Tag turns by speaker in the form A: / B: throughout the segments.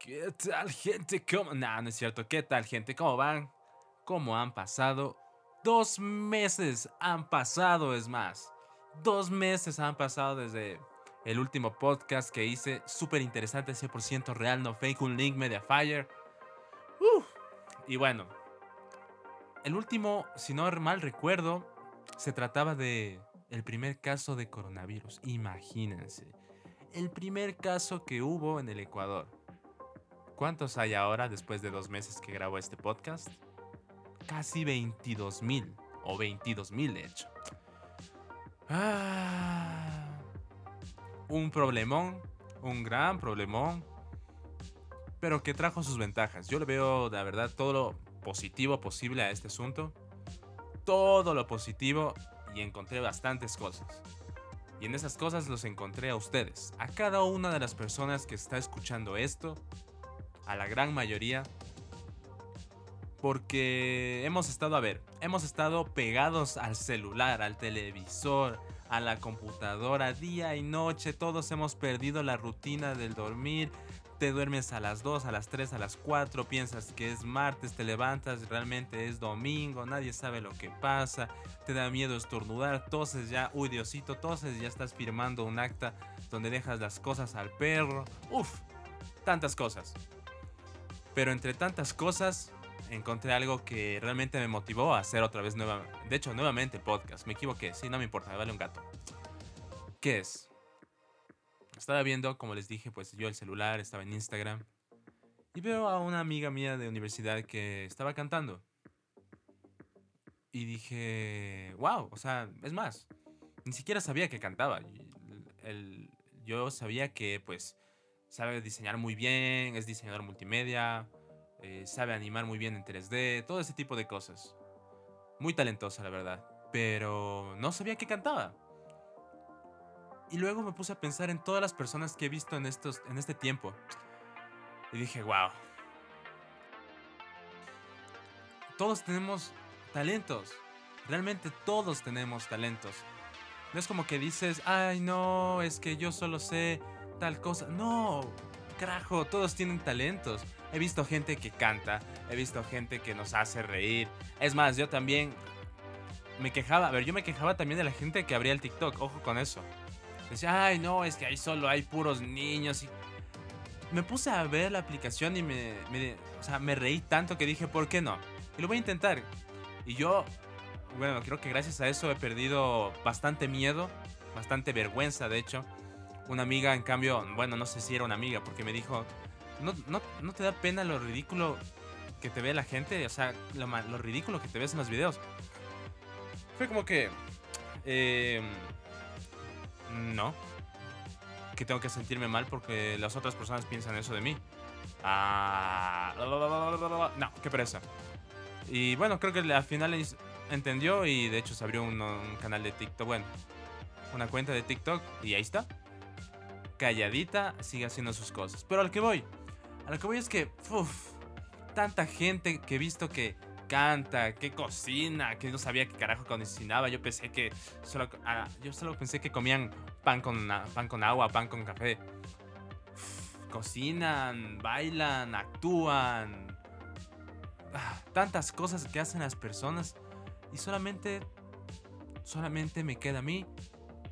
A: ¿Qué tal, gente? ¿Cómo? Nah, no es cierto. ¿Qué tal, gente? ¿Cómo van? ¿Cómo han pasado? Dos meses han pasado, es más. Dos meses han pasado desde el último podcast que hice. Súper interesante, 100% real, no fake, un link Mediafire. Uf. Y bueno, el último, si no mal recuerdo, se trataba de el primer caso de coronavirus. Imagínense. El primer caso que hubo en el Ecuador. ¿Cuántos hay ahora después de dos meses que grabo este podcast? Casi 22 mil. O 22 mil, de hecho. Ah, un problemón. Un gran problemón. Pero que trajo sus ventajas. Yo le veo, la verdad, todo lo positivo posible a este asunto. Todo lo positivo. Y encontré bastantes cosas. Y en esas cosas los encontré a ustedes. A cada una de las personas que está escuchando esto a la gran mayoría. Porque hemos estado, a ver, hemos estado pegados al celular, al televisor, a la computadora, día y noche. Todos hemos perdido la rutina del dormir. Te duermes a las 2, a las 3, a las 4, piensas que es martes, te levantas, realmente es domingo, nadie sabe lo que pasa, te da miedo estornudar, toses ya, uy Diosito, toses, ya estás firmando un acta donde dejas las cosas al perro. Uf, tantas cosas. Pero entre tantas cosas, encontré algo que realmente me motivó a hacer otra vez nuevamente. De hecho, nuevamente el podcast. Me equivoqué, sí, no me importa, me vale un gato. ¿Qué es? Estaba viendo, como les dije, pues yo el celular, estaba en Instagram. Y veo a una amiga mía de universidad que estaba cantando. Y dije, wow, o sea, es más, ni siquiera sabía que cantaba. yo sabía que pues sabe diseñar muy bien, es diseñador multimedia, eh, sabe animar muy bien en 3D, todo ese tipo de cosas. Muy talentosa, la verdad. Pero no sabía que cantaba. Y luego me puse a pensar en todas las personas que he visto en, estos, en este tiempo. Y dije, wow. Todos tenemos talentos. Realmente todos tenemos talentos. No es como que dices, ay no, es que yo solo sé tal cosa. No, carajo, todos tienen talentos. He visto gente que canta, he visto gente que nos hace reír. Es más, yo también me quejaba, a ver, yo me quejaba también de la gente que abría el TikTok, ojo con eso. Decía, ay, no, es que ahí solo hay puros niños y... Me puse a ver la aplicación y me, me, o sea, me reí tanto que dije, ¿por qué no? Y lo voy a intentar. Y yo, bueno, creo que gracias a eso he perdido bastante miedo, bastante vergüenza, de hecho. Una amiga, en cambio, bueno, no sé si era una amiga, porque me dijo, ¿no, no, te da pena lo ridículo que te ve la gente? O sea, lo, lo ridículo que te ves en los videos. Fue como que... Eh, no. Que tengo que sentirme mal porque las otras personas piensan eso de mí. Ah, no, qué pereza. Y bueno, creo que al final entendió y de hecho se abrió un canal de TikTok. Bueno, una cuenta de TikTok y ahí está calladita sigue haciendo sus cosas. Pero al que voy, a lo que voy es que, uff, tanta gente que he visto que canta, que cocina, que no sabía qué carajo cocinaba. Yo pensé que solo, ah, yo solo pensé que comían pan con, pan con agua, pan con café. cocinan, bailan, actúan. Ah, tantas cosas que hacen las personas y solamente, solamente me queda a mí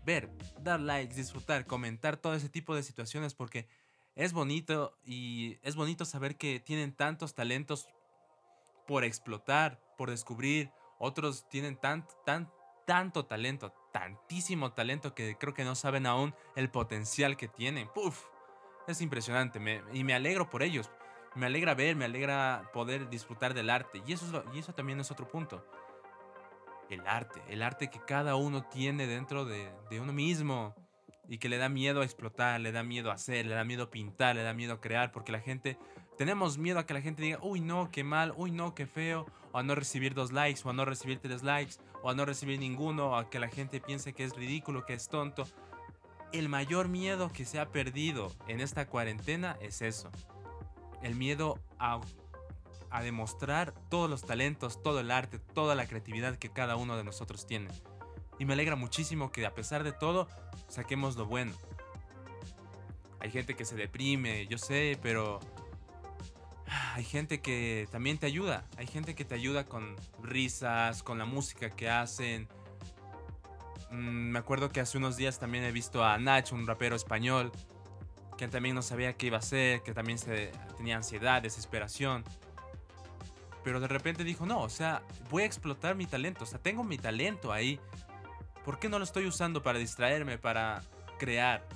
A: ver, dar likes, disfrutar, comentar todo ese tipo de situaciones porque es bonito y es bonito saber que tienen tantos talentos por explotar, por descubrir. Otros tienen tan, tan, tanto talento, tantísimo talento que creo que no saben aún el potencial que tienen. Puf, es impresionante y me alegro por ellos. Me alegra ver, me alegra poder disfrutar del arte. Y eso, y eso también es otro punto el arte, el arte que cada uno tiene dentro de, uno mismo y que le da miedo a explotar, le da miedo a hacer, le da miedo pintar, le da miedo crear, porque la gente, tenemos miedo a que la gente diga, uy no, qué mal, uy no, qué feo, o a no recibir dos likes, o a no recibir tres likes, o a no recibir ninguno, o a que la gente piense que es ridículo, que es tonto. El mayor miedo que se ha perdido en esta cuarentena es eso. El miedo a a demostrar todos los talentos, todo el arte, toda la creatividad que cada uno de nosotros tiene. Y me alegra muchísimo que a pesar de todo saquemos lo bueno. Hay gente que se deprime, yo sé, pero hay gente que también te ayuda. Hay gente que te ayuda con risas, con la música que hacen. Mm, me acuerdo que hace unos días también he visto a Nach, un rapero español, que también no sabía qué iba a hacer, que también se, tenía ansiedad, desesperación. Pero de repente dijo, no, o sea, voy a explotar mi talento. O sea, tengo mi talento ahí. ¿Por qué no lo estoy usando para distraerme, para crear?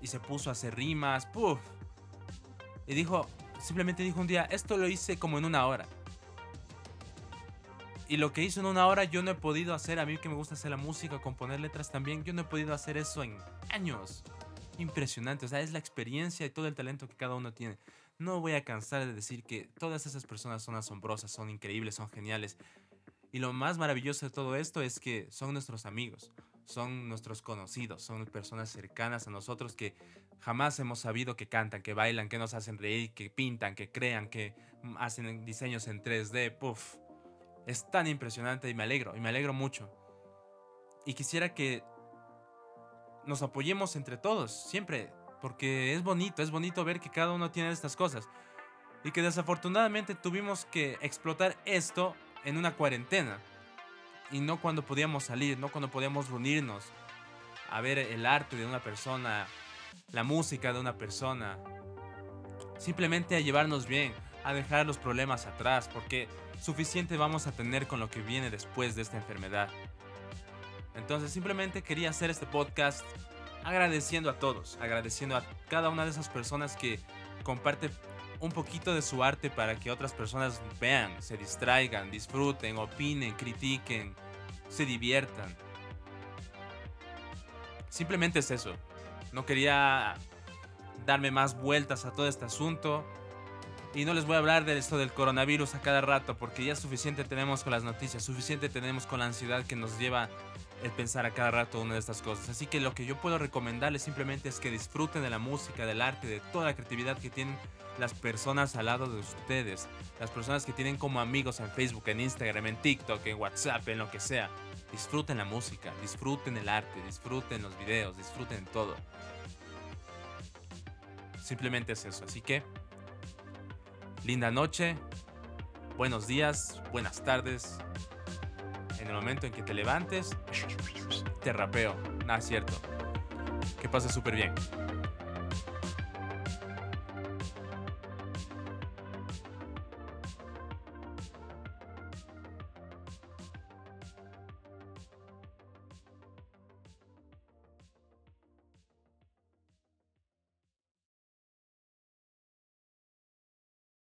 A: Y se puso a hacer rimas, ¡puf! Y dijo, simplemente dijo un día, esto lo hice como en una hora. Y lo que hizo en una hora yo no he podido hacer, a mí que me gusta hacer la música, componer letras también, yo no he podido hacer eso en años. Impresionante, o sea, es la experiencia y todo el talento que cada uno tiene. No voy a cansar de decir que todas esas personas son asombrosas, son increíbles, son geniales. Y lo más maravilloso de todo esto es que son nuestros amigos, son nuestros conocidos, son personas cercanas a nosotros que jamás hemos sabido que cantan, que bailan, que nos hacen reír, que pintan, que crean, que hacen diseños en 3D. Puff, es tan impresionante y me alegro, y me alegro mucho. Y quisiera que nos apoyemos entre todos, siempre, porque es bonito, es bonito ver que cada uno tiene estas cosas. Y que desafortunadamente tuvimos que explotar esto en una cuarentena. Y no cuando podíamos salir, no cuando podíamos reunirnos a ver el arte de una persona, la música de una persona. Simplemente a llevarnos bien, a dejar los problemas atrás, porque suficiente vamos a tener con lo que viene después de esta enfermedad. Entonces simplemente quería hacer este podcast agradeciendo a todos, agradeciendo a cada una de esas personas que comparte un poquito de su arte para que otras personas vean, se distraigan, disfruten, opinen, critiquen, se diviertan. Simplemente es eso. No quería darme más vueltas a todo este asunto. Y no les voy a hablar de esto del coronavirus a cada rato, porque ya suficiente tenemos con las noticias, suficiente tenemos con la ansiedad que nos lleva el pensar a cada rato una de estas cosas. Así que lo que yo puedo recomendarles simplemente es que disfruten de la música, del arte, de toda la creatividad que tienen las personas al lado de ustedes, las personas que tienen como amigos en Facebook, en Instagram, en TikTok, en WhatsApp, en lo que sea. Disfruten la música, disfruten el arte, disfruten los videos, disfruten todo. Simplemente es eso. Así que, linda noche, buenos días, buenas tardes. En el momento en que te levantes, te rapeo. Nada, cierto. Que pase súper bien.